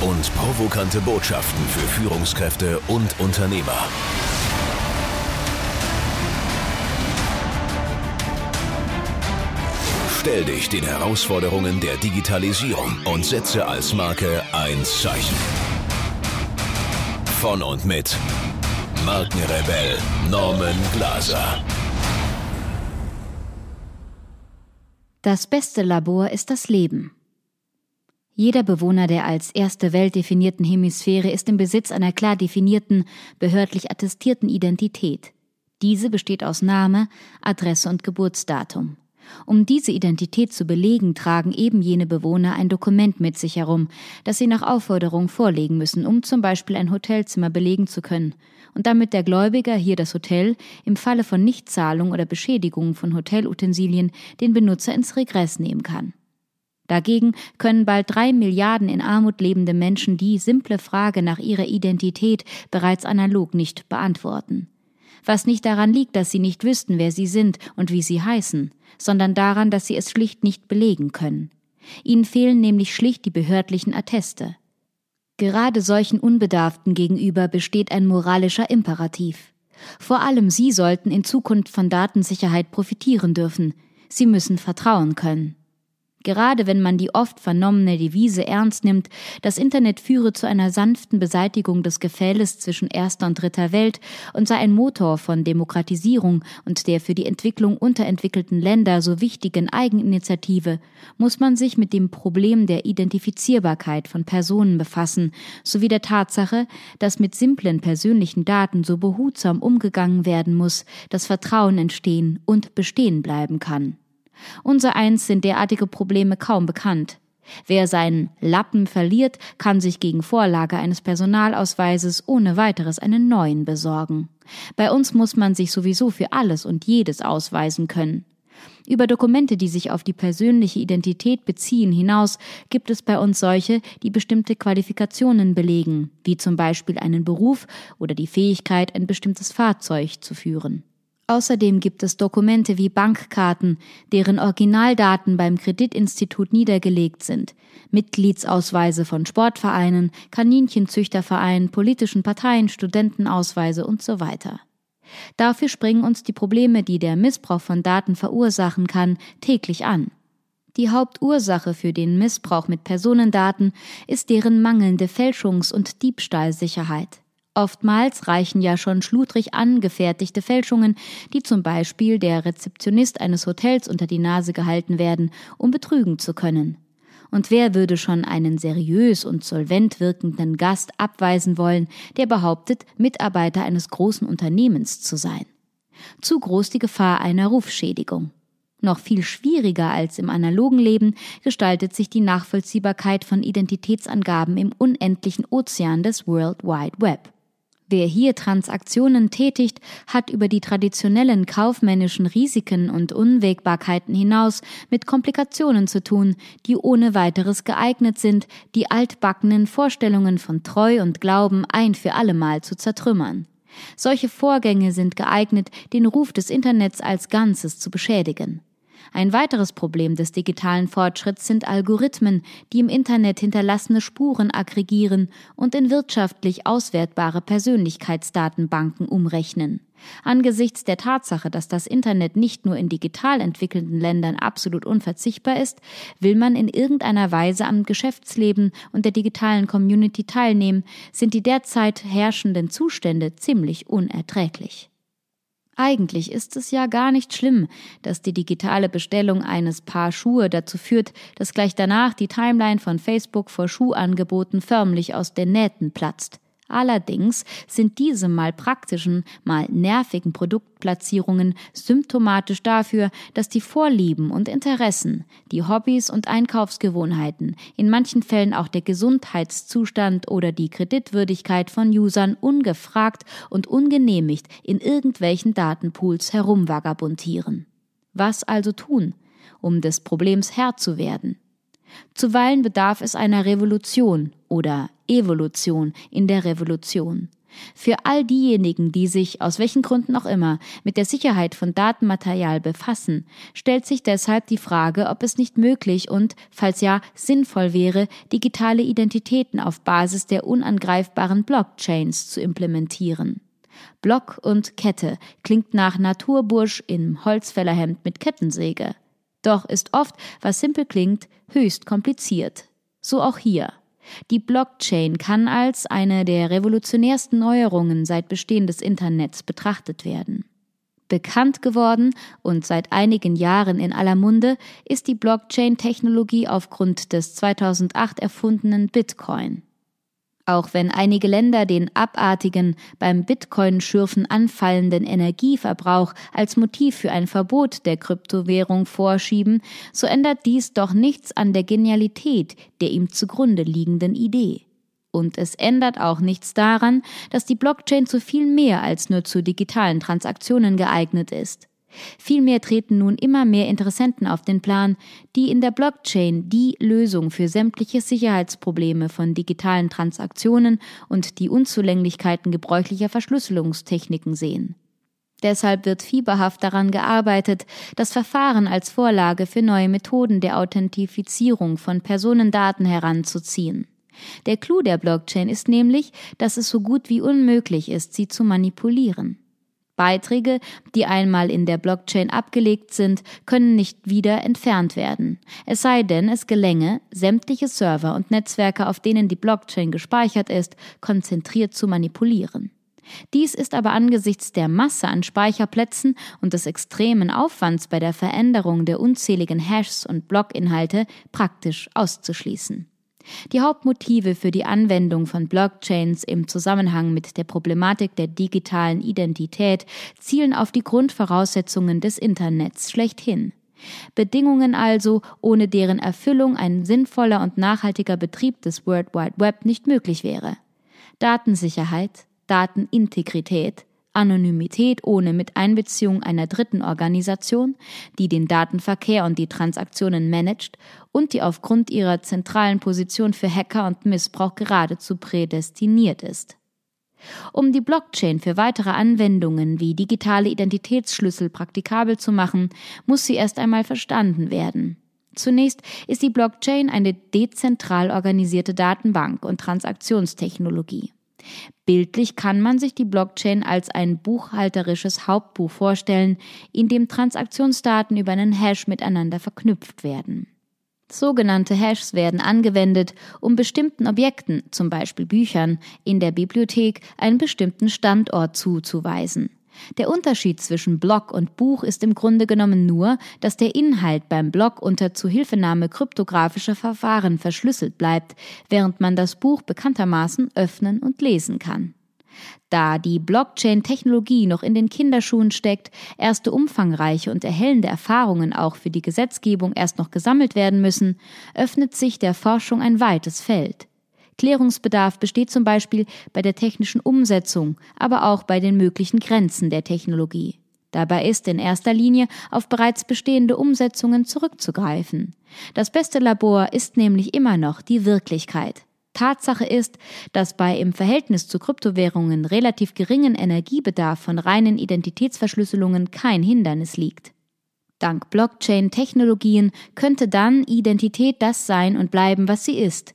und provokante Botschaften für Führungskräfte und Unternehmer. Stell dich den Herausforderungen der Digitalisierung und setze als Marke ein Zeichen. Von und mit Markenrebell Norman Glaser. Das beste Labor ist das Leben. Jeder Bewohner der als erste Welt definierten Hemisphäre ist im Besitz einer klar definierten, behördlich attestierten Identität. Diese besteht aus Name, Adresse und Geburtsdatum. Um diese Identität zu belegen, tragen eben jene Bewohner ein Dokument mit sich herum, das sie nach Aufforderung vorlegen müssen, um zum Beispiel ein Hotelzimmer belegen zu können, und damit der Gläubiger hier das Hotel im Falle von Nichtzahlung oder Beschädigung von Hotelutensilien den Benutzer ins Regress nehmen kann. Dagegen können bald drei Milliarden in Armut lebende Menschen die simple Frage nach ihrer Identität bereits analog nicht beantworten. Was nicht daran liegt, dass sie nicht wüssten, wer sie sind und wie sie heißen, sondern daran, dass sie es schlicht nicht belegen können. Ihnen fehlen nämlich schlicht die behördlichen Atteste. Gerade solchen Unbedarften gegenüber besteht ein moralischer Imperativ. Vor allem sie sollten in Zukunft von Datensicherheit profitieren dürfen. Sie müssen vertrauen können. Gerade wenn man die oft vernommene Devise ernst nimmt, das Internet führe zu einer sanften Beseitigung des Gefälles zwischen erster und dritter Welt und sei ein Motor von Demokratisierung und der für die Entwicklung unterentwickelten Länder so wichtigen Eigeninitiative, muss man sich mit dem Problem der Identifizierbarkeit von Personen befassen, sowie der Tatsache, dass mit simplen persönlichen Daten so behutsam umgegangen werden muss, dass Vertrauen entstehen und bestehen bleiben kann. Unser eins sind derartige Probleme kaum bekannt. Wer seinen Lappen verliert, kann sich gegen Vorlage eines Personalausweises ohne weiteres einen neuen besorgen. Bei uns muss man sich sowieso für alles und jedes ausweisen können. Über Dokumente, die sich auf die persönliche Identität beziehen, hinaus gibt es bei uns solche, die bestimmte Qualifikationen belegen, wie zum Beispiel einen Beruf oder die Fähigkeit, ein bestimmtes Fahrzeug zu führen. Außerdem gibt es Dokumente wie Bankkarten, deren Originaldaten beim Kreditinstitut niedergelegt sind, Mitgliedsausweise von Sportvereinen, Kaninchenzüchtervereinen, politischen Parteien, Studentenausweise und so weiter. Dafür springen uns die Probleme, die der Missbrauch von Daten verursachen kann, täglich an. Die Hauptursache für den Missbrauch mit Personendaten ist deren mangelnde Fälschungs- und Diebstahlsicherheit. Oftmals reichen ja schon schludrig angefertigte Fälschungen, die zum Beispiel der Rezeptionist eines Hotels unter die Nase gehalten werden, um betrügen zu können. Und wer würde schon einen seriös und solvent wirkenden Gast abweisen wollen, der behauptet, Mitarbeiter eines großen Unternehmens zu sein? Zu groß die Gefahr einer Rufschädigung. Noch viel schwieriger als im analogen Leben gestaltet sich die Nachvollziehbarkeit von Identitätsangaben im unendlichen Ozean des World Wide Web. Wer hier Transaktionen tätigt, hat über die traditionellen kaufmännischen Risiken und Unwägbarkeiten hinaus mit Komplikationen zu tun, die ohne weiteres geeignet sind, die altbackenen Vorstellungen von Treu und Glauben ein für allemal zu zertrümmern. Solche Vorgänge sind geeignet, den Ruf des Internets als Ganzes zu beschädigen. Ein weiteres Problem des digitalen Fortschritts sind Algorithmen, die im Internet hinterlassene Spuren aggregieren und in wirtschaftlich auswertbare Persönlichkeitsdatenbanken umrechnen. Angesichts der Tatsache, dass das Internet nicht nur in digital entwickelten Ländern absolut unverzichtbar ist, will man in irgendeiner Weise am Geschäftsleben und der digitalen Community teilnehmen, sind die derzeit herrschenden Zustände ziemlich unerträglich. Eigentlich ist es ja gar nicht schlimm, dass die digitale Bestellung eines Paar Schuhe dazu führt, dass gleich danach die Timeline von Facebook vor Schuhangeboten förmlich aus den Nähten platzt. Allerdings sind diese mal praktischen, mal nervigen Produktplatzierungen symptomatisch dafür, dass die Vorlieben und Interessen, die Hobbys und Einkaufsgewohnheiten, in manchen Fällen auch der Gesundheitszustand oder die Kreditwürdigkeit von Usern ungefragt und ungenehmigt in irgendwelchen Datenpools herumvagabundieren. Was also tun, um des Problems Herr zu werden? Zuweilen bedarf es einer Revolution oder Evolution in der Revolution. Für all diejenigen, die sich, aus welchen Gründen auch immer, mit der Sicherheit von Datenmaterial befassen, stellt sich deshalb die Frage, ob es nicht möglich und, falls ja, sinnvoll wäre, digitale Identitäten auf Basis der unangreifbaren Blockchains zu implementieren. Block und Kette klingt nach Naturbursch im Holzfällerhemd mit Kettensäge. Doch ist oft, was simpel klingt, höchst kompliziert. So auch hier. Die Blockchain kann als eine der revolutionärsten Neuerungen seit Bestehen des Internets betrachtet werden. Bekannt geworden und seit einigen Jahren in aller Munde ist die Blockchain-Technologie aufgrund des 2008 erfundenen Bitcoin. Auch wenn einige Länder den abartigen, beim Bitcoin-Schürfen anfallenden Energieverbrauch als Motiv für ein Verbot der Kryptowährung vorschieben, so ändert dies doch nichts an der Genialität der ihm zugrunde liegenden Idee. Und es ändert auch nichts daran, dass die Blockchain zu viel mehr als nur zu digitalen Transaktionen geeignet ist. Vielmehr treten nun immer mehr Interessenten auf den Plan, die in der Blockchain die Lösung für sämtliche Sicherheitsprobleme von digitalen Transaktionen und die Unzulänglichkeiten gebräuchlicher Verschlüsselungstechniken sehen. Deshalb wird fieberhaft daran gearbeitet, das Verfahren als Vorlage für neue Methoden der Authentifizierung von Personendaten heranzuziehen. Der Clou der Blockchain ist nämlich, dass es so gut wie unmöglich ist, sie zu manipulieren. Beiträge, die einmal in der Blockchain abgelegt sind, können nicht wieder entfernt werden. Es sei denn, es gelänge, sämtliche Server und Netzwerke, auf denen die Blockchain gespeichert ist, konzentriert zu manipulieren. Dies ist aber angesichts der Masse an Speicherplätzen und des extremen Aufwands bei der Veränderung der unzähligen Hashs und Blockinhalte praktisch auszuschließen. Die Hauptmotive für die Anwendung von Blockchains im Zusammenhang mit der Problematik der digitalen Identität zielen auf die Grundvoraussetzungen des Internets schlechthin. Bedingungen also, ohne deren Erfüllung ein sinnvoller und nachhaltiger Betrieb des World Wide Web nicht möglich wäre. Datensicherheit, Datenintegrität, Anonymität ohne Miteinbeziehung einer dritten Organisation, die den Datenverkehr und die Transaktionen managt und die aufgrund ihrer zentralen Position für Hacker und Missbrauch geradezu prädestiniert ist. Um die Blockchain für weitere Anwendungen wie digitale Identitätsschlüssel praktikabel zu machen, muss sie erst einmal verstanden werden. Zunächst ist die Blockchain eine dezentral organisierte Datenbank und Transaktionstechnologie. Bildlich kann man sich die Blockchain als ein buchhalterisches Hauptbuch vorstellen, in dem Transaktionsdaten über einen Hash miteinander verknüpft werden. Sogenannte Hashs werden angewendet, um bestimmten Objekten, zum Beispiel Büchern, in der Bibliothek einen bestimmten Standort zuzuweisen. Der Unterschied zwischen Block und Buch ist im Grunde genommen nur, dass der Inhalt beim Block unter Zuhilfenahme kryptografischer Verfahren verschlüsselt bleibt, während man das Buch bekanntermaßen öffnen und lesen kann. Da die Blockchain-Technologie noch in den Kinderschuhen steckt, erste umfangreiche und erhellende Erfahrungen auch für die Gesetzgebung erst noch gesammelt werden müssen, öffnet sich der Forschung ein weites Feld. Klärungsbedarf besteht zum Beispiel bei der technischen Umsetzung, aber auch bei den möglichen Grenzen der Technologie. Dabei ist in erster Linie auf bereits bestehende Umsetzungen zurückzugreifen. Das beste Labor ist nämlich immer noch die Wirklichkeit. Tatsache ist, dass bei im Verhältnis zu Kryptowährungen relativ geringen Energiebedarf von reinen Identitätsverschlüsselungen kein Hindernis liegt. Dank Blockchain-Technologien könnte dann Identität das sein und bleiben, was sie ist,